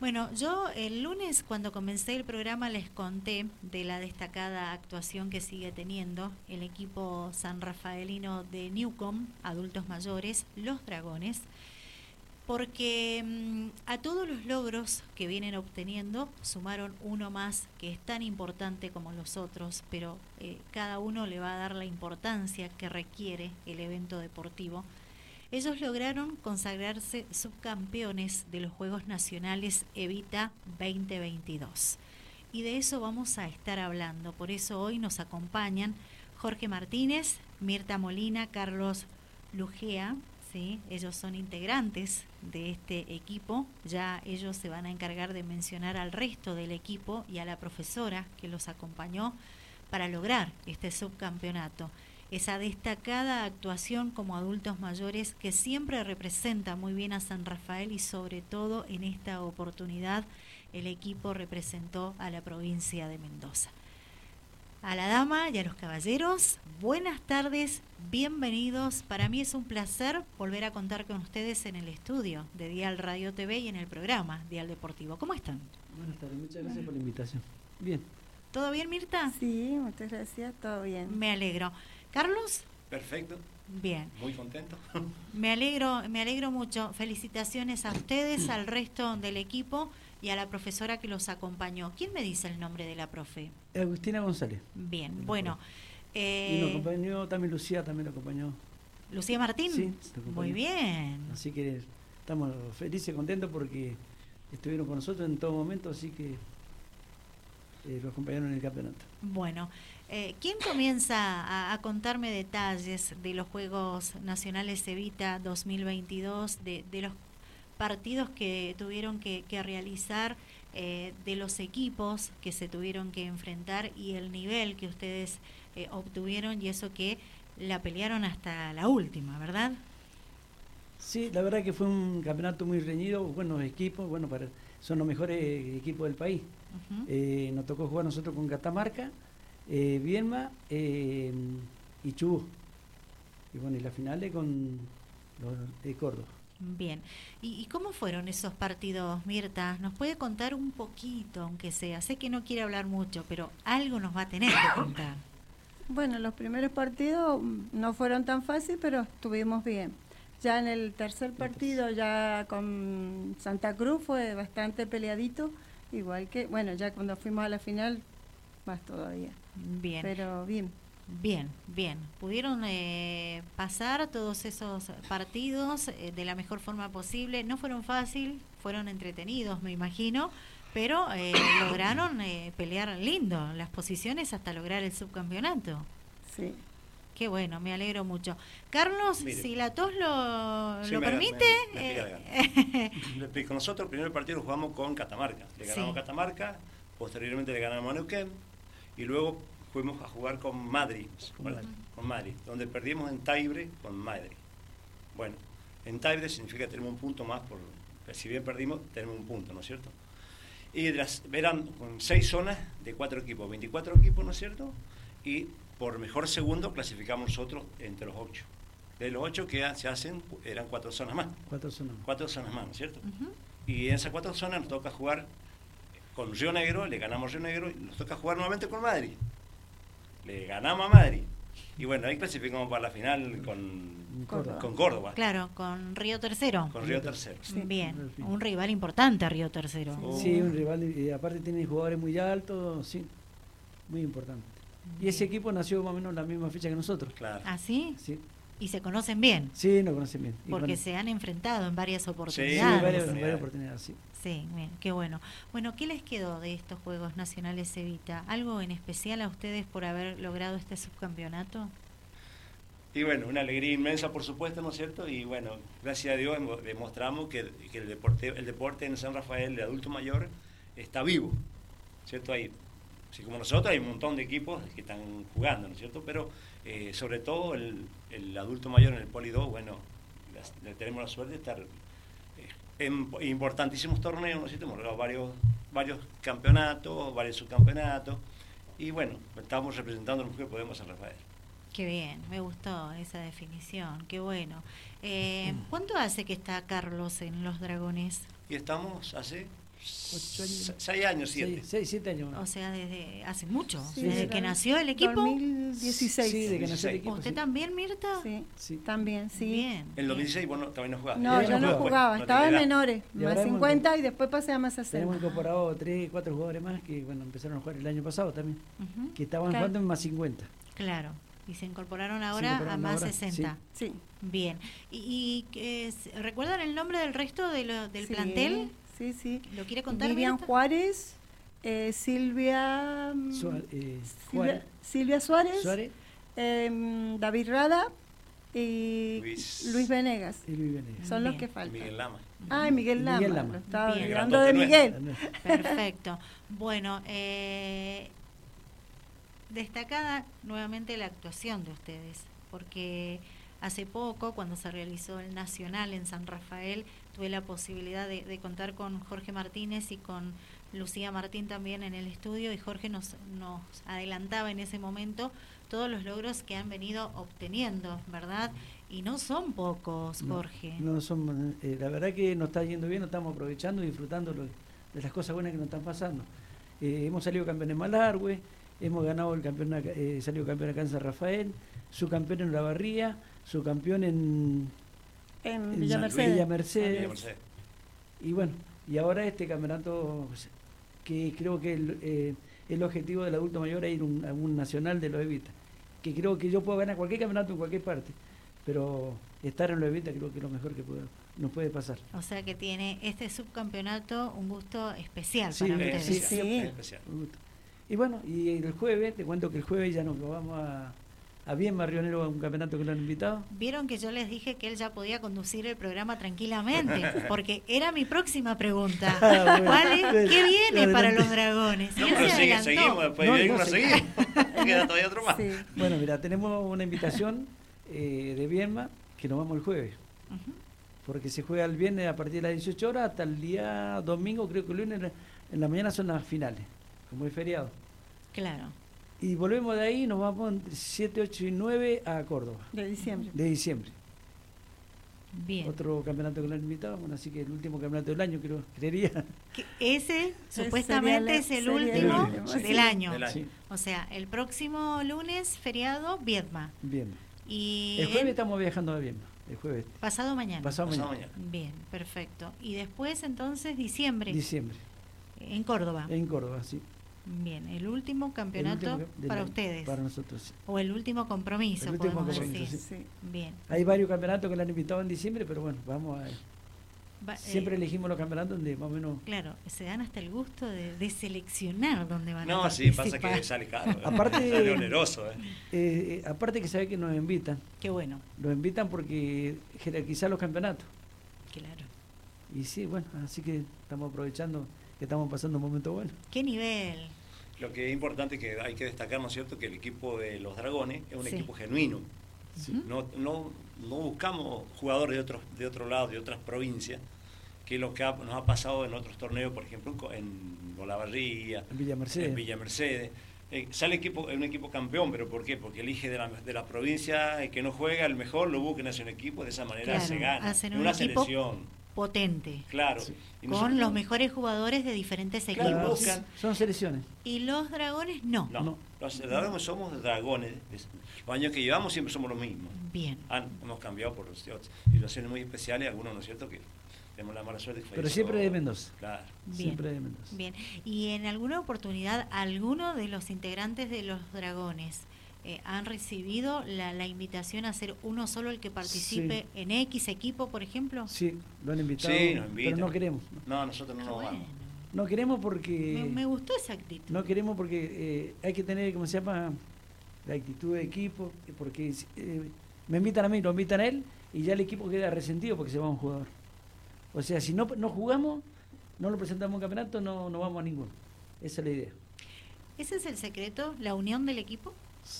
Bueno, yo el lunes cuando comencé el programa les conté de la destacada actuación que sigue teniendo el equipo san rafaelino de Newcom, adultos mayores, los dragones, porque mm, a todos los logros que vienen obteniendo sumaron uno más que es tan importante como los otros, pero eh, cada uno le va a dar la importancia que requiere el evento deportivo ellos lograron consagrarse subcampeones de los Juegos Nacionales Evita 2022. Y de eso vamos a estar hablando. Por eso hoy nos acompañan Jorge Martínez, Mirta Molina, Carlos Lugea. ¿sí? Ellos son integrantes de este equipo. Ya ellos se van a encargar de mencionar al resto del equipo y a la profesora que los acompañó para lograr este subcampeonato esa destacada actuación como adultos mayores que siempre representa muy bien a San Rafael y sobre todo en esta oportunidad el equipo representó a la provincia de Mendoza. A la dama y a los caballeros, buenas tardes, bienvenidos. Para mí es un placer volver a contar con ustedes en el estudio de Dial Radio TV y en el programa Dial Deportivo. ¿Cómo están? Buenas tardes, muchas gracias por la invitación. Bien. ¿Todo bien, Mirta? Sí, muchas gracias, todo bien. Me alegro. Carlos. Perfecto. Bien. Muy contento. Me alegro, me alegro mucho. Felicitaciones a ustedes, al resto del equipo y a la profesora que los acompañó. ¿Quién me dice el nombre de la profe? Agustina González. Bien, bueno. y nos eh, acompañó también Lucía, también lo acompañó. ¿Lucía Martín? Sí, Muy bien. Así que estamos felices y contentos porque estuvieron con nosotros en todo momento, así que eh, los acompañaron en el campeonato. Bueno, eh, ¿Quién comienza a, contarme detalles de los Juegos Nacionales Evita 2022, de, los partidos que tuvieron que, realizar, eh, de los equipos que se tuvieron que enfrentar y el nivel que ustedes eh, obtuvieron y eso que la pelearon hasta la última, ¿verdad? Sí, la verdad que fue un campeonato muy reñido, buenos equipos, bueno, para, son los mejores equipos del país. nos tocó jugar nosotros con Catamarca eh, eh, y Chubut. Y bueno, y la final de con los de Córdoba. Bien. ¿Y, cómo fueron esos partidos, Mirta? ¿Nos puede contar un poquito, aunque sea? Sé que no quiere hablar mucho, pero algo nos va a tener que contar. Bueno, los primeros partidos no fueron tan fáciles, pero estuvimos bien. Ya en el tercer partido, ya con Santa Cruz, fue bastante peleadito. Igual que, bueno, ya cuando fuimos a la final, más todavía. Bien. Pero bien. Bien, bien. Pudieron eh, pasar todos esos partidos eh, de la mejor forma posible. No fueron fácil, fueron entretenidos, me imagino, pero eh, lograron pelear lindo las posiciones hasta lograr el subcampeonato. Sí. Qué bueno, me alegro mucho. Carlos, si la tos lo, lo permite. Con nosotros el primer partido jugamos con Catamarca. Le ganamos Catamarca, posteriormente le ganamos a Neuquén y luego fuimos a jugar con Madrid, con, Madrid, donde perdimos en Taibre con Madrid. Bueno, en Taibre significa que tenemos un punto más, por, si bien perdimos, tenemos un punto, ¿no es cierto? Y las, eran con seis zonas de cuatro equipos, 24 equipos, ¿no es cierto? Y por mejor segundo clasificamos nosotros entre los ocho. De los ocho que se hacen, eran cuatro zonas más. Cuatro zonas. Cuatro zonas más, ¿no es cierto? Y en esas cuatro zonas nos toca jugar con Río Negro, le ganamos Río Negro y nos toca jugar nuevamente con Madrid. Le ganamos a Madrid. Y bueno, ahí clasificamos para la final con Córdoba. Con Córdoba. Claro, con Río Tercero. Con Río Tercero. Bien, un rival importante Río Tercero. Sí, un rival, y aparte tiene jugadores muy altos, sí, muy importante. Y ese equipo nació más o menos la misma fecha que nosotros. Claro. ¿Ah, sí? Sí. ¿Y se conocen bien? Sí, nos conocen bien. Porque se han enfrentado en varias oportunidades. Sí, en varias, oportunidades, sí. Sí, bien, qué bueno. Bueno, ¿qué les quedó de estos Juegos Nacionales Evita? ¿Algo en especial a ustedes por haber logrado este subcampeonato? Y bueno, una alegría inmensa, por supuesto, ¿no es cierto? Y bueno, gracias a Dios demostramos que, el, deporte, el deporte en San Rafael de adulto mayor está vivo, ¿cierto? Hay, así como nosotros, hay un montón de equipos que están jugando, ¿no es cierto? Pero eh, sobre todo el, adulto mayor en el Poli 2, bueno, tenemos la suerte de estar en importantísimos torneos, ¿no es cierto? Hemos logrado varios, varios campeonatos, varios subcampeonatos, y bueno, estamos representando a los que podemos San Rafael. Qué bien, me gustó esa definición, qué bueno. Eh, ¿Cuánto hace que está Carlos en Los Dragones? Y estamos hace ocho años. Seis años, siete. Seis, seis, siete años. O sea, desde hace mucho, Sí, desde desde que el nació el equipo. 2016. Sí, de que nació el 16. equipo. ¿Usted sí. también, Mirta? Sí, Sí. también, sí. Bien. En el 2016 vos no, todavía no jugabas. No, yo no no jugaba. No estaba en menores, más ahora hemos- 50 y después pasé a más 60. Tenemos incorporado tres, cuatro jugadores más que bueno empezaron a jugar el año pasado también, Ujú, que estaban Claro. jugando en más 50. Claro. Y se incorporaron ahora a incorporaron más ahora, 60. Sí. Bien. ¿Y, y es- recuerdan el nombre del resto de lo- del sí, plantel? Sí, sí. ¿Lo quiere contar? Miriam Mirta? Juárez, eh, Silvia, mm, eh, Silvia, Juárez, Silvia Suárez, Suárez em, David Rada y Luis- Luis, Venegas. y Luis Venegas. Son los que faltan. Miguel Lama. Ah, Miguel Lama. Miguel Lama. Lo estaba olvidando de Miguel. Perfecto. Bueno, eh, destacada nuevamente la actuación de ustedes, porque hace poco, cuando se realizó el Nacional en San Rafael, tuve la posibilidad de, de contar con Jorge Martínez y con Lucía Martín también en el estudio y Jorge nos, nos adelantaba en ese momento todos los logros que han venido obteniendo, ¿verdad? Y no son pocos, Jorge. No, son, eh, la verdad que nos está yendo bien, nos estamos aprovechando y disfrutando de las cosas buenas que nos están pasando. Eh, hemos salido campeones en Malargüe, hemos ganado el campeón, acá- eh, salido campeón acá en San Rafael, subcampeón en La Barría, subcampeón en, En Villa Mercedes. Villa Mercedes. Miguel Mercedes. Y bueno, y ahora este campeonato pues, que creo que el, eh, el objetivo del adulto mayor es ir un- a un nacional de los Evita. Que creo que yo puedo ganar cualquier campeonato en cualquier parte, pero estar en los Evita creo que es lo mejor que puedo- nos puede pasar. O sea que tiene este subcampeonato un gusto especial Sí, para eh, ustedes. sí, Sí. especial. Un gusto. Y bueno, y el jueves, te cuento que el jueves ya nos vamos a, a Bien Marrionero a un campeonato que lo han invitado. Vieron que yo les dije que él ya podía conducir el programa tranquilamente, porque era mi próxima pregunta. Ah, bueno. ¿Cuál es? ¿Qué viene para los dragones? No, pero sigue, seguimos, después No, seguimos. Queda todavía otro más. Sí. Bueno, mira, tenemos una invitación eh, de Bienma que nos vamos el jueves. Porque se juega el viernes a partir de las 18 horas hasta el día domingo, creo que el lunes en la mañana son las finales, como es feriado. Claro. Y volvemos de ahí, nos vamos 7, 8 y 9 a Córdoba, De diciembre. de diciembre. Bien. Otro campeonato que lo han invitado, bueno, así que el último campeonato del año, creo, creería. Que Ese supuestamente es el último del sí. año. Del año. Sí, O sea, el próximo lunes, feriado, Viedma. bien. Y El jueves estamos viajando a Viedma, el jueves, pasado mañana. pasado Pasado mañana, mañana. Bien, perfecto. Y después entonces diciembre, diciembre, en Córdoba. en Córdoba, sí. Bien, el último El campeonato último para ustedes. Para nosotros, sí. O el último compromiso, El último podemos compromiso, decir. Sí. Bien. Hay varios campeonatos que lo han invitado en diciembre, pero bueno, vamos a... Va- Siempre eh, elegimos los campeonatos donde más o menos... Claro, se dan hasta el gusto de, de seleccionar dónde van a No, sí, pasa participar. que sale caro. ¿eh? Aparte- Sale oneroso. ¿eh? Eh, eh, aparte que sabe que nos invitan, Qué bueno, Los invitan porque jerarquizar los campeonatos. claro. Y sí, bueno, así que estamos aprovechando que estamos pasando un momento bueno. ¿Qué nivel? Lo que es importante que hay que destacar, ¿no es cierto?, que el equipo de los Dragones es un Sí. equipo genuino. Sí. No, no, no buscamos jugadores de otros de otro lado, de otras provincias, que es lo que ha- nos ha pasado en otros torneos, por ejemplo, en Co- en Olavarría, En Villa Mercedes. en Villa Mercedes. Eh, sale equipo, un equipo campeón, pero ¿por qué? Porque elige de la, de la provincia el que no juega, el mejor, lo busquen hacia un equipo, de esa manera Claro, se gana. una equipo selección, Potente, claro. Sí. Con nosotros- los mejores jugadores de diferentes Claro, equipos. buscan- Son selecciones. Y los dragones no. No, No. los dragones somos dragones. Es- Los años que llevamos siempre somos los mismos. Bien. Han- hemos cambiado por situaciones muy especiales, algunos, ¿no es cierto?, que tenemos la mala suerte. que Pero siempre de Mendoza. Claro. Bien. Siempre de Mendoza. Bien. Y en alguna oportunidad, alguno de los integrantes de los dragones eh, han recibido la, la invitación a ser uno solo el que participe en X equipo, por ejemplo. Sí, lo han invitado. Sí, nos invitan. Pero no queremos. No, nosotros no nos bueno. vamos. No queremos porque. Me, me gustó esa actitud. No queremos porque eh, hay que tener, ¿cómo se llama? La actitud de equipo. Porque eh, me invitan a mí, lo invitan a él y ya el equipo queda resentido porque se va un jugador. O sea, si no, no jugamos, no lo presentamos en campeonato, no, no vamos a ninguno. Esa es la idea. ¿Ese es el secreto? ¿La unión del equipo?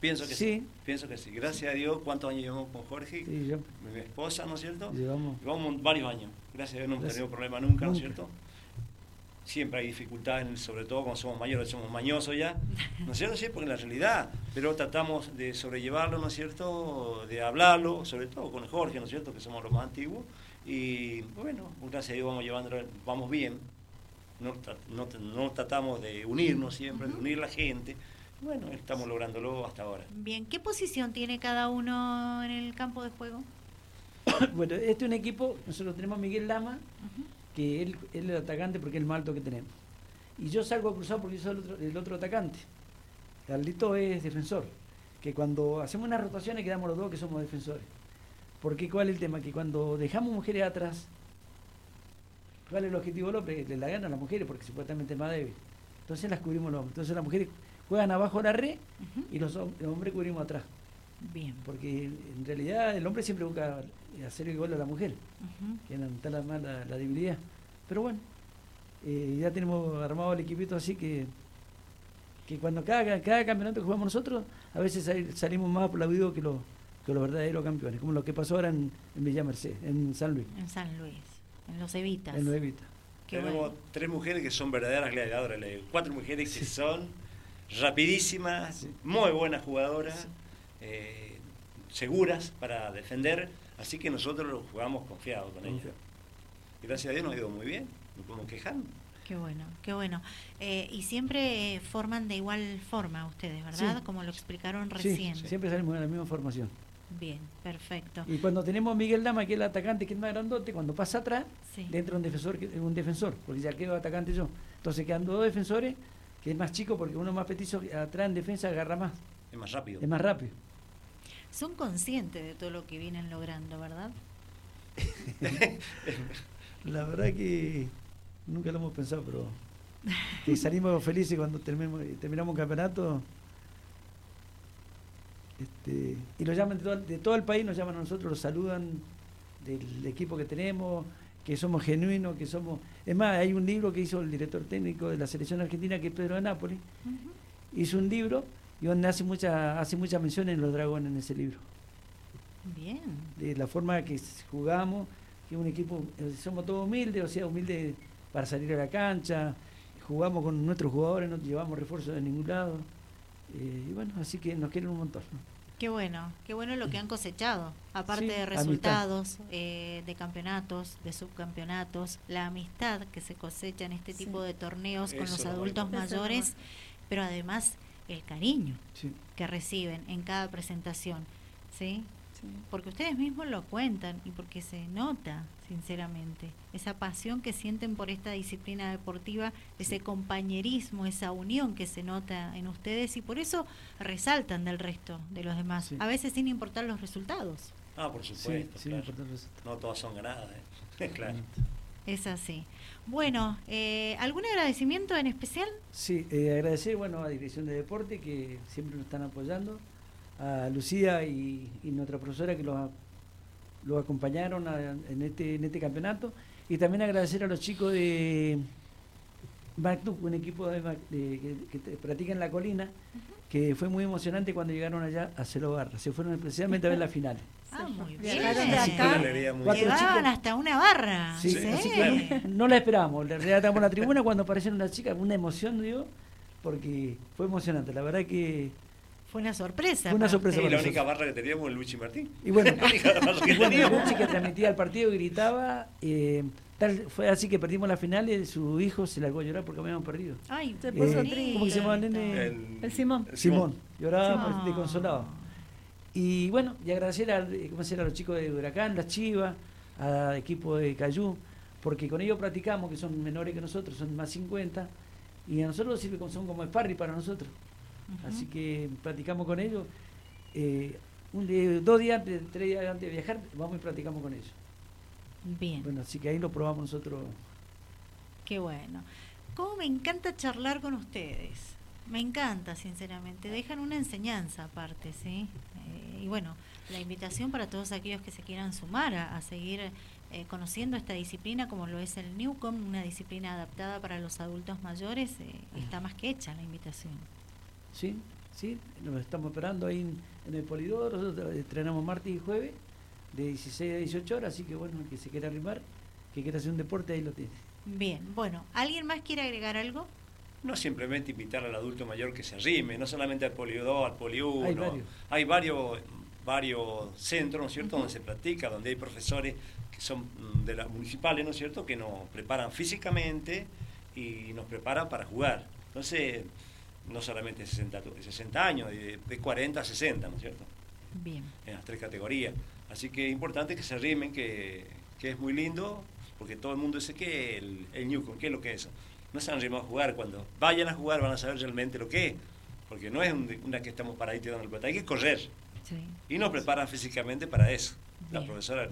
Pienso que sí. Sí. Pienso que sí. Gracias a Dios, ¿cuántos años llevamos con Jorge? Sí, yo- Mi esposa, ¿no es cierto? llevamos. Llevamos varios años. Gracias a Dios no hemos tenido problema nunca, ¿no es cierto? Siempre hay dificultades, sobre todo cuando somos mayores, somos mañosos ya, ¿no es cierto? Sí, porque en la realidad, pero tratamos de sobrellevarlo, ¿no es cierto? De hablarlo, sobre todo con Jorge, ¿no es cierto? Que somos los más antiguos. Y bueno, gracias a Dios vamos llevando, vamos bien. no, no, tratamos de unirnos siempre, de unir la gente. Bueno, estamos lográndolo hasta ahora. Bien, ¿qué posición tiene cada uno en el campo de juego? bueno, este es un equipo, nosotros tenemos a Miguel Lama, que él, es el atacante porque es el más alto que tenemos. Y yo salgo a cruzar porque yo soy el otro, el otro atacante. Carlito es defensor, que cuando hacemos unas rotaciones quedamos los dos que somos defensores. Porque cuál es el tema, que cuando dejamos mujeres atrás, ¿cuál es el objetivo López? Le la gana a las mujeres porque supuestamente es más débil. Entonces las cubrimos los hombres. Entonces las mujeres juegan abajo de la red y los, hombres cubrimos atrás. Bien. Porque en realidad el hombre siempre busca hacer igual a la mujer, que es más la, la, debilidad. Pero bueno, eh, ya tenemos armado el equipito así que que cuando cada, cada campeonato que jugamos nosotros, a veces salimos más aplaudidos que los, que los verdaderos campeones, como lo que pasó ahora en, Villa Merced, en San Luis. En San Luis, en los Evitas. En los Evitas. Tenemos tres mujeres que son verdaderas gladiadoras, cuatro mujeres que son rapidísimas, muy buenas jugadoras, eh, seguras para defender, así que nosotros jugamos confiados con ellas. Y gracias a Dios nos ha ido muy bien, no podemos quejar. Qué bueno, qué bueno. Eh, y siempre forman de igual forma ustedes, ¿verdad? Como lo explicaron recién. Sí, siempre salimos en la misma formación. Bien, perfecto. Y cuando tenemos a Miguel Dama, que es el atacante que es más grandote, cuando pasa atrás, le entra un defensor, un defensor, porque ya quedo atacante yo. Entonces quedan dos defensores, que es más chico porque uno más petizo, atrás en defensa agarra más. Es más rápido. Es más rápido. Son conscientes de todo lo que vienen logrando, ¿verdad? la verdad que nunca lo hemos pensado, pero que salimos felices cuando terminamos, terminamos un campeonato. Este, y nos llaman de todo, el país, nos llaman a nosotros, los saludan del equipo que tenemos, que somos genuinos, que somos... Es más, hay un libro que hizo el director técnico de la selección argentina, que es Pedro de Nápoles, hizo un libro y donde hace mucha, hace muchas menciones en los dragones en ese libro. Bien. De la forma que jugamos, que un equipo, eh, somos todos humildes, o sea, humildes para salir a la cancha, jugamos con nuestros jugadores, no llevamos refuerzos de ningún lado. Eh, y bueno, así que nos quieren un montón. Qué bueno, qué bueno lo que han cosechado, aparte de resultados, eh, de campeonatos, de subcampeonatos, la amistad que se cosecha en este tipo de torneos con los adultos mayores, pero además el cariño que reciben en cada presentación, ¿sí? Porque ustedes mismos lo cuentan y porque se nota, sinceramente, esa pasión que sienten por esta disciplina deportiva, ese compañerismo, esa unión que se nota en ustedes y por eso resaltan del resto de los demás, a veces sin importar los resultados. Ah, por supuesto. No todas son ganadas, ¿eh? claro. Es así. Bueno, eh, ¿algún agradecimiento en especial? Sí, eh, agradecer bueno, a la Dirección de Deporte que siempre nos están apoyando a Lucía y, nuestra profesora que los, acompañaron en, este, en este campeonato. Y también agradecer a los chicos de MacTuc, un equipo de, que, practica en la colina, que fue muy emocionante cuando llegaron allá a Celo Barra. Se fueron especialmente a ver la final. Ah, muy bien. Llegaban hasta una barra. Sí, no la esperábamos. Le relatamos la tribuna cuando aparecieron las chicas, una emoción, digo, porque fue emocionante. La verdad que fue una sorpresa. Fue una sorpresa. Y la única barra que teníamos el Luchi Martín. Y bueno, la única barra que. Luchi que transmitía el partido gritaba. Eh, tal, fue así que perdimos la final y su hijo se largó a llorar porque habíamos perdido. Ay, se puso eh, triste. ¿Cómo se llama el nene? El, Simón. Simón. Lloraba de consolado. Y bueno, y agradecer a, ¿cómo a los chicos de Huracán, las Chivas, al equipo de Cayú, porque con ellos practicamos, que son menores que nosotros, son más 50, y a nosotros sirve como, son como sparring para nosotros. Así que practicamos con ellos. Eh, un dos días antes, tres días antes de viajar, vamos y practicamos con ellos. Bien. Bueno, así que ahí lo probamos nosotros. Qué bueno. ¿Cómo me encanta charlar con ustedes? Me encanta, sinceramente. Dejan una enseñanza aparte, ¿sí? Eh, y bueno, la invitación para todos aquellos que se quieran sumar a, seguir eh, conociendo esta disciplina como lo es el Newcom, una disciplina adaptada para los adultos mayores, está más que hecha la invitación. Sí, sí, nos estamos esperando ahí en, el Polidoro, nosotros entrenamos martes y jueves de 16 a 18 horas, así que bueno, el que se quiera arrimar, que quiera hacer un deporte, ahí lo tiene. Bien, bueno, ¿alguien más quiere agregar algo? No simplemente invitar al adulto mayor que se arrime, no solamente al Poli 2, al Poli 1. Hay varios. Hay varios, varios centros, ¿no es cierto?, donde se practica, donde hay profesores que son mm, de las municipales, ¿no es cierto?, que nos preparan físicamente y nos prepara para jugar. Entonces, no solamente 60, 60 años, de, 40 a 60, ¿no es cierto? Bien. En las tres categorías. Así que es importante que se arrimen, que, que es muy lindo, porque todo el mundo dice que el, el Newcom, ¿qué es lo que es eso? No se han arrimado a jugar, cuando vayan a jugar van a saber realmente lo que es, porque no es una que estamos paraditos dando el pelota, hay que correr. Y nos preparan físicamente para eso. La profesora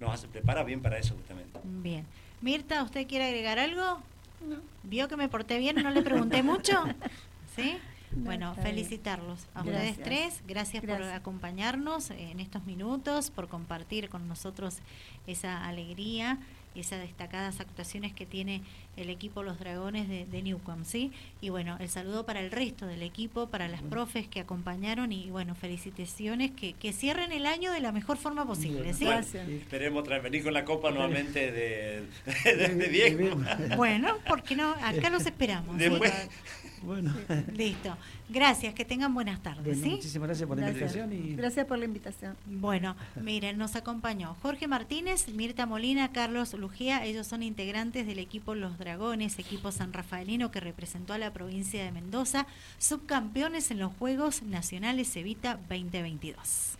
nos, hace, prepara bien para eso justamente. Bien. Mirta, ¿usted quiere agregar algo? No. ¿Vio que me porté bien? ¿No le pregunté mucho? ¿Sí? bueno, felicitarlos a ustedes tres. Gracias, por acompañarnos en estos minutos, por compartir con nosotros esa alegría esas destacadas actuaciones que tiene el equipo Los Dragones de, de Newcom, ¿sí? Y bueno, el saludo para el resto del equipo, para las profes que acompañaron y bueno, felicitaciones, que, que cierren el año de la mejor forma posible, ¿sí? esperemos venir con la copa nuevamente de, de, Diego. Bueno, porque no? Acá los esperamos. Bueno. Listo. Gracias, que tengan buenas tardes. Muchísimas gracias por la invitación. Y... Gracias por la invitación. Bueno, miren, nos acompañó Jorge Martínez, Mirta Molina, Carlos Lujía. Ellos son integrantes del equipo Los Dragones, equipo san rafaelino que representó a la provincia de Mendoza, subcampeones en los Juegos Nacionales Evita 2022.